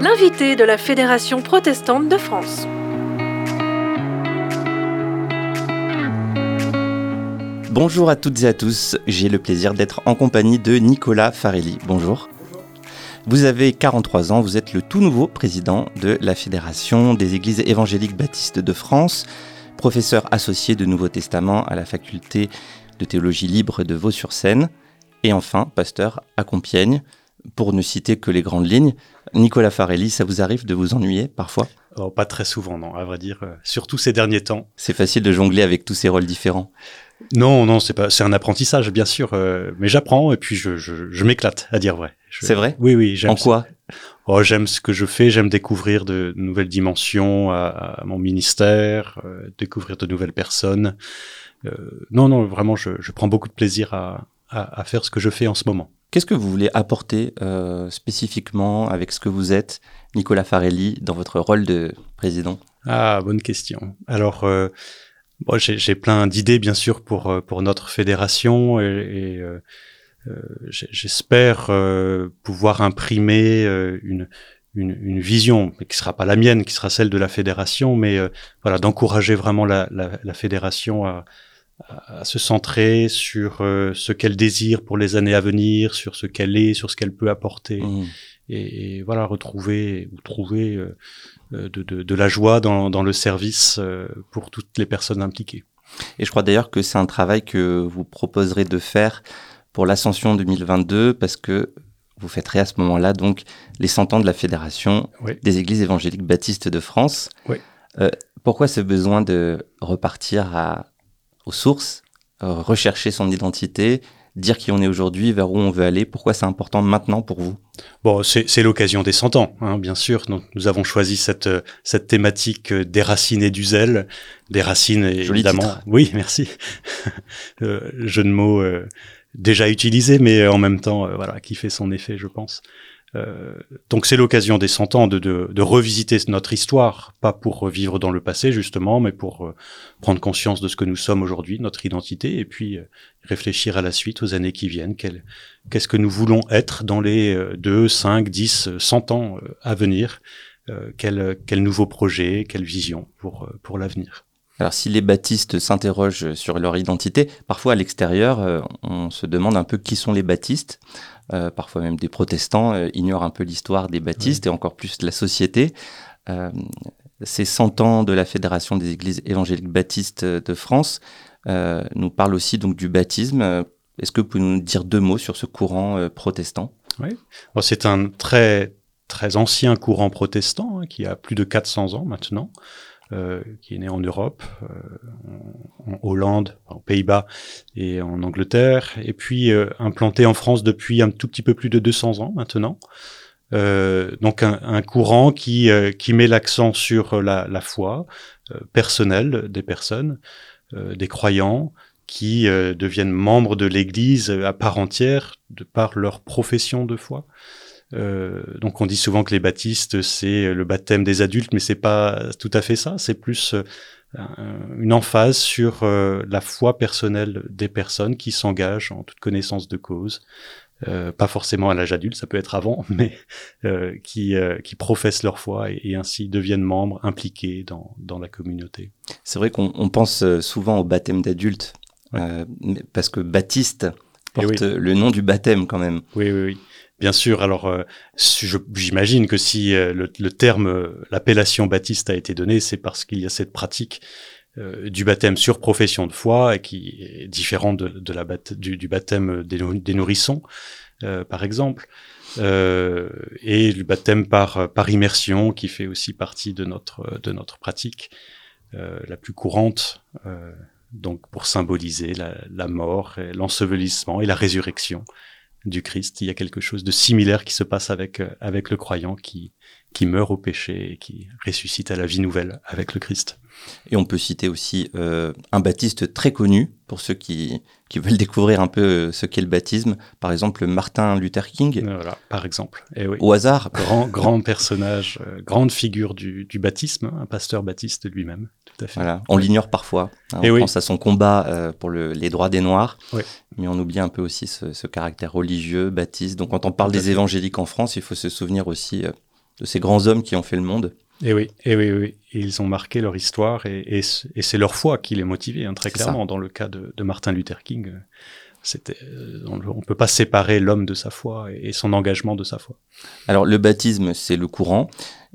L'invité de la Fédération protestante de France. Bonjour à toutes et à tous, j'ai le plaisir d'être en compagnie de Nicolas Farelli. Bonjour. Vous avez 43 ans, vous êtes le tout nouveau président de la Fédération des Églises évangéliques baptistes de France, professeur associé de Nouveau Testament à la faculté de théologie libre de Vaux-sur-Seine, et enfin pasteur à Compiègne. Pour ne citer que les grandes lignes, Nicolas Farelli, ça vous arrive de vous ennuyer parfois? Oh, Pas très souvent, non, à vrai dire, euh, surtout ces derniers temps. C'est facile de jongler avec tous ces rôles différents? Non, non, c'est pas, c'est un apprentissage, bien sûr, euh, mais j'apprends et puis je, je, je m'éclate, à dire vrai. C'est vrai? Oui, oui. J'aime en quoi? Oh, J'aime ce que je fais, j'aime découvrir de nouvelles dimensions à, à mon ministère, euh, découvrir de nouvelles personnes. Euh, non, non, vraiment, je, je, prends beaucoup de plaisir à, à, à, faire ce que je fais en ce moment. Qu'est-ce que vous voulez apporter euh, spécifiquement avec ce que vous êtes, Nicolas Farelli, dans votre rôle de président? Ah, bonne question. Alors, euh, bon, j'ai plein d'idées, bien sûr, pour, euh, pour notre fédération et, et euh, euh j'espère euh, pouvoir imprimer une, une, une, vision, mais qui sera pas la mienne, qui sera celle de la fédération, mais voilà, d'encourager vraiment la, la, la fédération à, à se centrer sur euh, ce qu'elle désire pour les années à venir, sur ce qu'elle est, sur ce qu'elle peut apporter, mmh. et, et, voilà retrouver ou trouver euh, de, de, de, la joie dans, dans le service euh, pour toutes les personnes impliquées. Et je crois d'ailleurs que c'est un travail que vous proposerez de faire pour l'ascension 2022 parce que vous fêterez à ce moment-là donc les 100 ans de la Fédération oui. des Églises évangéliques baptistes de France. Oui. Euh, pourquoi ce besoin de repartir à, aux sources, euh, rechercher son identité, dire qui on est aujourd'hui, vers où on veut aller, pourquoi c'est important maintenant pour vous? Bon, c'est l'occasion des 100 ans, hein, bien sûr. Donc, nous avons choisi cette, cette thématique des racines et du zèle. Des racines, Joli évidemment. Titre. Oui, merci. euh, jeu de mots euh, déjà utilisé, mais en même temps, euh, voilà, qui fait son effet, je pense. Euh, donc c'est l'occasion des 100 ans de, de, de, revisiter notre histoire, pas pour revivre dans le passé justement, mais pour euh, prendre conscience de ce que nous sommes aujourd'hui, notre identité, et puis euh, réfléchir à la suite, aux années qui viennent, qu'est-ce que nous voulons être dans les 2, 5, 10, 100 ans euh, à venir, quel, quel nouveau projet, quelle vision pour, pour l'avenir? Alors si les baptistes s'interrogent sur leur identité, parfois à l'extérieur, on se demande un peu qui sont les baptistes. Euh, parfois même des protestants euh, ignorent un peu l'histoire des baptistes et encore plus de la société. Euh, ces 100 ans de la Fédération des Églises évangéliques baptistes de France nous parlent aussi donc du baptisme. Est-ce que vous pouvez nous dire deux mots sur ce courant protestant? Oui, c'est un très très ancien courant protestant hein, qui a plus de 400 ans maintenant. Euh, qui est né en Europe, euh, en, Hollande, aux Pays-Bas et en Angleterre, et puis euh, implanté en France depuis un tout petit peu plus de 200 ans maintenant. Euh, donc un, un, courant qui, qui met l'accent sur la, la foi personnelle des personnes, des croyants, qui deviennent membres de l'Église à part entière de par leur profession de foi. Euh, donc on dit souvent que les baptistes c'est le baptême des adultes, mais c'est pas tout à fait ça. C'est plus euh, une emphase sur euh, la foi personnelle des personnes qui s'engagent en toute connaissance de cause, euh, pas forcément à l'âge adulte, ça peut être avant, mais euh, qui, qui professent leur foi et, et, ainsi deviennent membres impliqués dans, dans la communauté. C'est vrai qu'on pense souvent au baptême d'adulte, ouais. parce que baptiste porte oui. le nom du baptême quand même. Oui, oui, oui. Bien sûr. Alors, euh, j'imagine que si euh, le, le, terme, euh, l'appellation baptiste a été donné, c'est parce qu'il y a cette pratique euh, du baptême sur profession de foi et qui est différente de, de la du, du, baptême des, des nourrissons, euh, par exemple, et du baptême par par immersion qui fait aussi partie de notre de notre pratique la plus courante. donc, pour symboliser la, la mort, l'ensevelissement et la résurrection du Christ. Il y a quelque chose de similaire qui se passe avec, avec le croyant qui, qui meurt au péché et qui ressuscite à la vie nouvelle avec le Christ. Et on peut citer aussi euh, un baptiste très connu pour ceux qui, qui veulent découvrir un peu ce qu'est le baptisme. Par exemple, Martin Luther King. Voilà, par exemple. Et oui. Au hasard. Grand, grand personnage, euh, grande figure du, du baptisme, un pasteur baptiste lui-même. à fait. Voilà. On l'ignore parfois. Hein, Et on oui. pense à son combat euh, pour le- les droits des Noirs, Oui. mais on oublie un peu aussi ce, ce caractère religieux, baptiste. Donc quand on parle Tout des évangéliques en France, il faut se souvenir aussi euh, de ces grands hommes qui ont fait le monde. Et oui, et oui, oui. Et ils ont marqué leur histoire et, et, c- et c'est leur foi qui les motivait, hein, très ça. clairement. Dans le cas de, de Martin Luther King, euh, c'était, euh, on ne peut pas séparer l'homme de sa foi et, et son engagement de sa foi. Alors le baptisme, c'est le courant,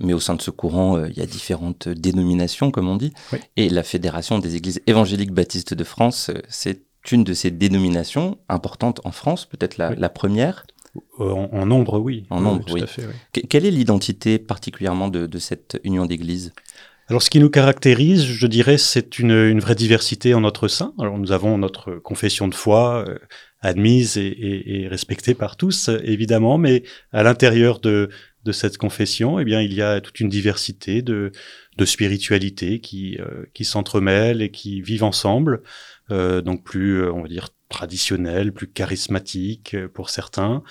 mais au sein de ce courant, euh, il y a différentes dénominations, comme on dit. Oui. Et la Fédération des Églises évangéliques baptistes de France, c'est une de ces dénominations importantes en France, peut-être la, Oui. la première. Euh, En, en nombre, oui. En nombre, tout oui. à fait, oui. Que- quelle est l'identité particulièrement de, de cette union d'églises Alors, ce qui nous caractérise, je dirais, c'est une, une vraie diversité en notre sein. Alors, nous avons notre confession de foi euh, admise et, et- et respectée par tous, évidemment, mais à l'intérieur de, de cette confession, eh bien, il y a toute une diversité de, de spiritualités qui, euh, qui s'entremêlent et qui vivent ensemble. Euh, donc, plus, euh, on va dire, traditionnelle, plus charismatique euh, pour certains.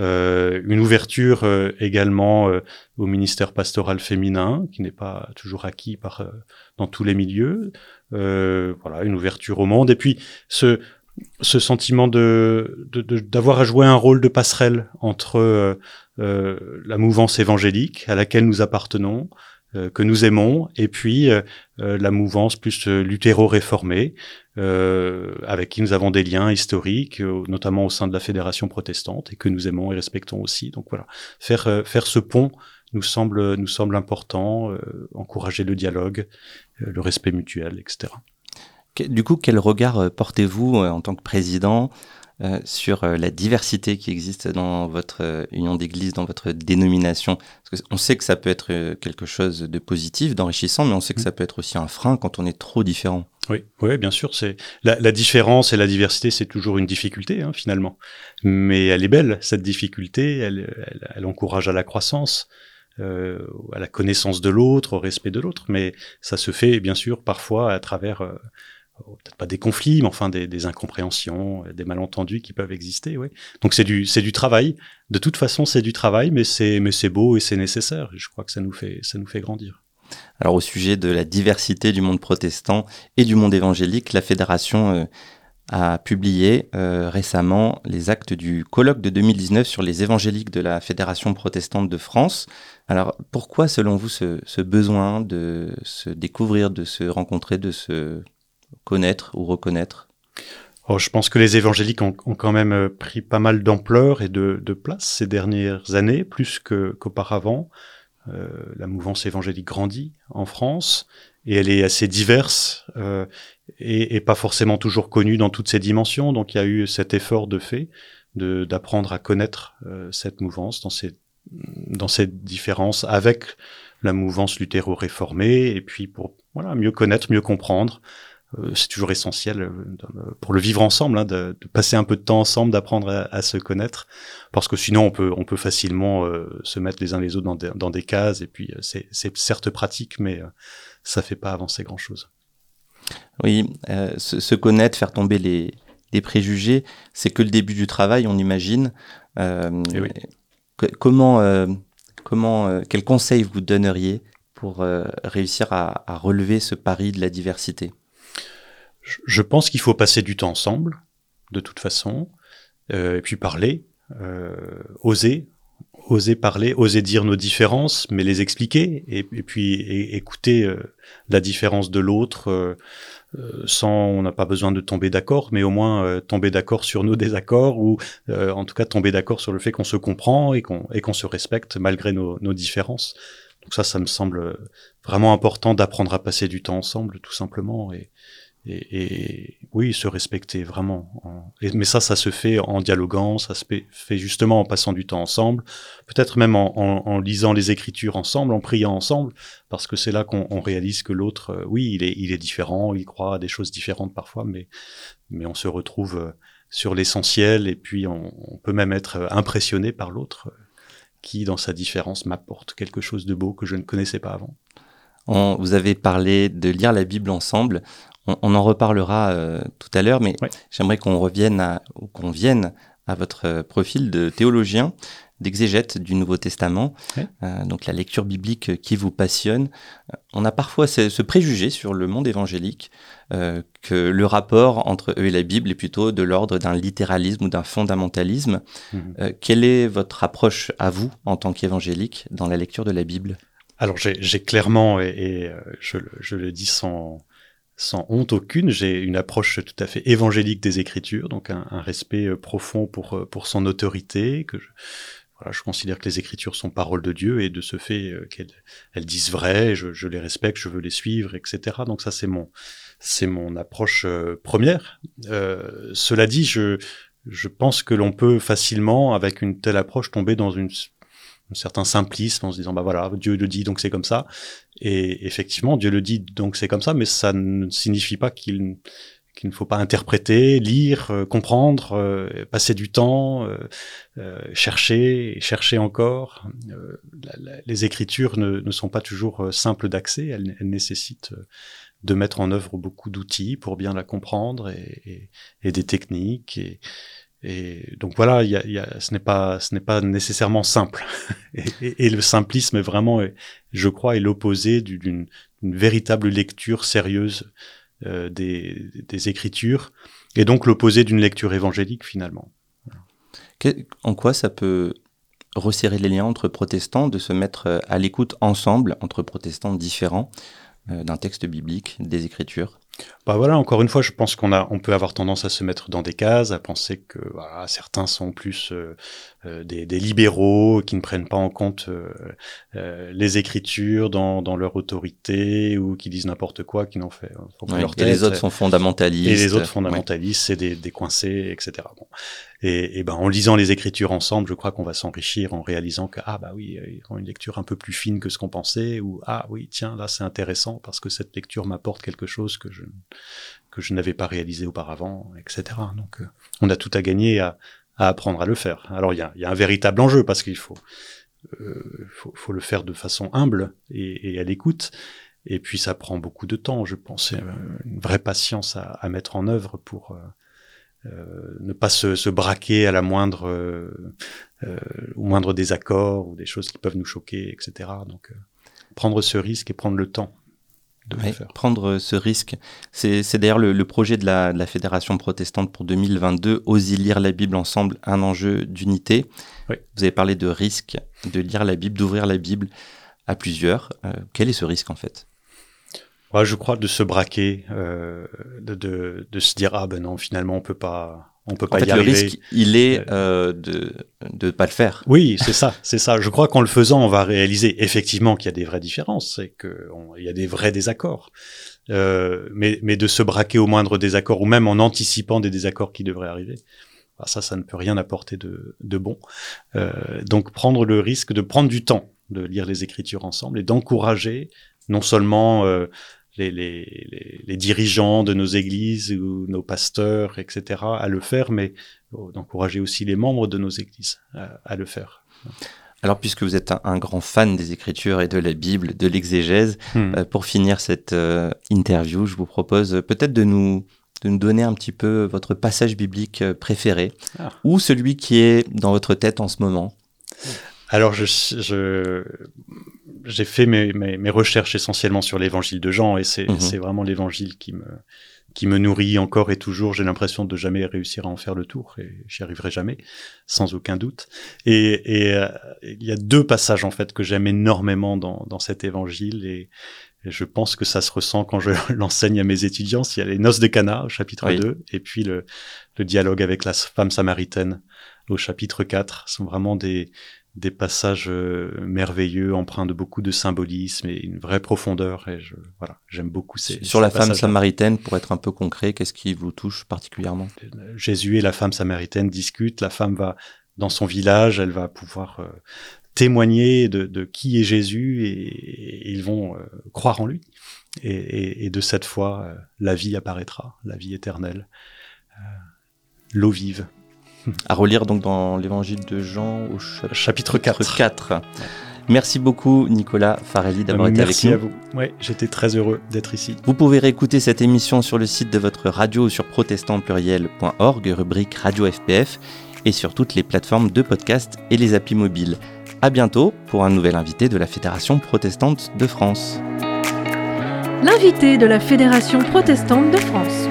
Euh, une ouverture euh, également euh, au ministère pastoral féminin, qui n'est pas toujours acquis par, euh, dans tous les milieux. Euh, voilà, une ouverture au monde. Et puis, ce, ce sentiment de, d'avoir à jouer un rôle de passerelle entre la mouvance évangélique à laquelle nous appartenons, que nous aimons, et puis euh, euh, la mouvance plus euh, luthéro-réformée, euh, avec qui nous avons des liens historiques, euh, notamment au sein de la fédération protestante, et que nous aimons et respectons aussi. Donc voilà, faire, euh, faire ce pont nous semble, nous semble important, euh, encourager le dialogue, euh, le respect mutuel, etc. Du coup, quel regard euh, portez-vous euh, en tant que président euh, sur euh, la diversité qui existe dans votre euh, union d'église, dans votre dénomination Parce qu'on sait que ça peut être quelque chose de positif, d'enrichissant, mais on sait que Mm. ça peut être aussi un frein quand on est trop différent. Oui, oui, bien sûr. C'est la, la différence et la diversité, c'est toujours une difficulté hein, finalement. Mais elle est belle cette difficulté. Elle, elle, elle encourage à la croissance, euh, à la connaissance de l'autre, au respect de l'autre. Mais ça se fait bien sûr parfois à travers euh, peut-être pas des conflits, mais enfin des, incompréhensions, des malentendus qui peuvent exister. Oui. Donc c'est du c'est du travail. De toute façon, c'est du travail, mais c'est mais c'est beau et c'est nécessaire. Je crois que ça nous fait ça nous fait grandir. Alors au sujet de la diversité du monde protestant et du monde évangélique, la fédération euh, a publié euh, récemment les actes du colloque de 2019 sur les évangéliques de la Fédération protestante de France. Alors pourquoi selon vous ce besoin de se découvrir, de se rencontrer, de se connaître ou reconnaître Oh, je pense que les évangéliques ont, ont quand même euh, pris pas mal d'ampleur et de, de place ces dernières années, plus qu'auparavant. Euh, la mouvance évangélique grandit en France et elle est assez diverse euh, et, et pas forcément toujours connue dans toutes ses dimensions. Donc il y a eu cet effort de fait d'apprendre à connaître euh, cette mouvance dans ses, dans ses différences avec la mouvance luthéro-réformée et puis pour voilà, mieux connaître, mieux comprendre. Euh, c'est toujours essentiel euh, pour le vivre ensemble, hein, de, de passer un peu de temps ensemble, d'apprendre à, à se connaître, parce que sinon on peut on peut facilement euh, se mettre les uns les autres dans des, dans des cases et puis euh, c'est c'est certes pratique, mais euh, ça fait pas avancer grand chose. Oui, euh, se, se connaître, faire tomber les, les préjugés, c'est que le début du travail, on imagine. Euh, Eh oui. que- comment, euh, comment, euh, quel conseil vous donneriez pour euh, réussir à, à relever ce pari de la diversité? Je, pense qu'il faut passer du temps ensemble, de toute façon, euh, et puis parler, euh, oser, oser parler, oser dire nos différences, mais les expliquer, et, puis écouter euh, la différence de l'autre, euh, euh, sans, on n'a pas besoin de tomber d'accord, mais au moins euh, tomber d'accord sur nos désaccords, ou en tout cas tomber d'accord sur le fait qu'on se comprend et qu'on et qu'on se respecte malgré nos, nos différences. Donc ça, ça me semble vraiment important d'apprendre à passer du temps ensemble, tout simplement, et, et, et oui, se respecter vraiment. Mais ça, ça se fait en dialoguant, ça se fait- justement en passant du temps ensemble, peut-être même en, en- en lisant les Écritures ensemble, en priant ensemble, parce que c'est là qu'on on réalise que l'autre, euh, oui, il est, il est différent, il croit à des choses différentes parfois, mais, mais on se retrouve euh, sur l'essentiel, et puis on, peut même être euh, impressionné par l'autre, qui, dans sa différence, m'apporte quelque chose de beau que je ne connaissais pas avant. On- Vous avez parlé de lire la Bible ensemble. On, on en reparlera euh, tout à l'heure, mais Ouais. j'aimerais qu'on revienne à, ou qu'on vienne à votre euh, profil de théologien. d'exégète du Nouveau Testament, euh, donc la lecture biblique qui vous passionne. On a parfois ce, préjugé sur le monde évangélique que le rapport entre eux et la Bible est plutôt de l'ordre d'un littéralisme ou d'un fondamentalisme. Mhm. quelle est votre approche à vous en tant qu'évangélique dans la lecture de la Bible? Alors j'ai clairement, et, je, je, le dis sans, sans honte aucune. J'ai une approche tout à fait évangélique des Écritures, donc un, respect euh, profond pour euh, pour son autorité. Que je, voilà, je considère que les Écritures sont paroles de Dieu et de ce fait euh, qu'elles elles disent vrai, je, je, les respecte, je veux les suivre, etc. Donc ça c'est mon c'est mon approche première. Euh, cela dit, je je pense que l'on peut facilement, avec une telle approche, tomber dans une un certain simplisme en se disant bah voilà Dieu le dit donc c'est comme ça et effectivement Dieu le dit donc c'est comme ça mais ça ne signifie pas qu'il qu'il ne faut pas interpréter, lire, euh, comprendre, euh, passer du temps, euh, chercher, chercher encore. les écritures ne, ne, sont pas toujours simples d'accès, elles, nécessitent de mettre en œuvre beaucoup d'outils pour bien la comprendre et, et, et des techniques. Et, et donc voilà, ce n'est pas, nécessairement simple. et, le simplisme est vraiment, je crois, est l'opposé d'une véritable lecture sérieuse euh, des, écritures, et donc l'opposé d'une lecture évangélique finalement. En quoi ça peut resserrer les liens entre protestants, de se mettre à l'écoute ensemble entre protestants différents euh, d'un texte biblique, des écritures? Bah voilà, encore une fois, je pense qu'on peut avoir tendance à se mettre dans des cases, à penser que voilà, certains sont plus euh, des, des, libéraux qui ne prennent pas en compte euh, les écritures dans, dans, leur autorité ou qui disent n'importe quoi, qui n'ont fait. et les autres sont fondamentalistes. Et les autres fondamentalistes, c'est des, des, coincés, etc. Bon. Et, et, ben en lisant les écritures ensemble, je crois qu'on va s'enrichir en réalisant que ah bah oui, ils ont une lecture un peu plus fine que ce qu'on pensait, ou ah oui tiens là c'est intéressant parce que cette lecture m'apporte quelque chose que je que je n'avais pas réalisé auparavant, etc. Donc, euh, on a tout à gagner à, apprendre à le faire. Alors, il y a, un véritable enjeu parce qu'il faut, euh, faut, le faire de façon humble et, à l'écoute. Et puis, ça prend beaucoup de temps, je pense, une vraie patience à, mettre en œuvre pour euh, ne pas se, braquer à la moindre, au moindre désaccord ou des choses qui peuvent nous choquer, etc. Donc, prendre ce risque et prendre le temps Prendre ce risque. C'est d'ailleurs le, projet de la, Fédération protestante pour 2022, Oser lire la Bible ensemble, un enjeu d'unité. Vous avez parlé de risque, de lire la Bible, d'ouvrir la Bible à plusieurs. Euh, quel est ce risque en fait? Je crois de se braquer, euh, de, de, se dire ah ben non finalement on peut pas on peut pas y arriver. Le risque, il est euh, de ne pas le faire. Oui, c'est ça, c'est ça. Je crois qu'en le faisant, on va réaliser effectivement qu'il y a des vraies différences et qu'il y a des vrais désaccords. Euh, mais, mais de se braquer au moindre désaccord ou même en anticipant des désaccords qui devraient arriver, bah, ça, ça ne peut rien apporter de, de bon. Euh, donc prendre le risque de prendre du temps de lire les Écritures ensemble et d'encourager non seulement euh, les, les, les, dirigeants de nos églises ou nos pasteurs, etc., à le faire, mais euh, d'encourager aussi les membres de nos églises à, le faire. Alors, puisque vous êtes un, grand fan des Écritures et de la Bible, de l'exégèse, hmm. euh, pour finir cette euh, interview, je vous propose peut-être de nous, de nous donner un petit peu votre passage biblique préféré, ah. ou celui qui est dans votre tête en ce moment. Alors, je, je, j'ai fait mes, mes, mes, recherches essentiellement sur l'évangile de Jean et c'est mhm. vraiment l'évangile qui me, qui me nourrit encore et toujours. J'ai l'impression de jamais réussir à en faire le tour et j'y arriverai jamais, sans aucun doute. Et, et euh, il y a deux passages en fait que j'aime énormément dans, dans cet évangile et, je pense que ça se ressent quand je l'enseigne à mes étudiants. Il y a les noces de Cana au chapitre 2 et puis le, le dialogue avec la femme samaritaine au chapitre 4 sont vraiment des, des passages euh, merveilleux, empreints de beaucoup de symbolisme et une vraie profondeur. Et je, voilà, j'aime beaucoup ces. Sur la femme samaritaine, pour être un peu concret, qu'est-ce qui vous touche particulièrement? Jésus et la femme samaritaine discutent. La femme va dans son village, elle va pouvoir euh, témoigner de, de, qui est Jésus et, ils vont euh, croire en lui. Et, et, et de cette foi, la vie apparaîtra, la vie éternelle, l'eau vive à relire donc dans l'évangile de Jean au chapitre 4. 4. Merci beaucoup Nicolas Farelli d'avoir été avec nous. Merci à vous. Oui, j'étais très heureux d'être ici. Vous pouvez réécouter cette émission sur le site de votre radio sur protestantpluriel.org, rubrique Radio FPF. et sur toutes les plateformes de podcast et les applis mobiles. À bientôt pour un nouvel invité de la Fédération protestante de France. L'invité de la Fédération protestante de France.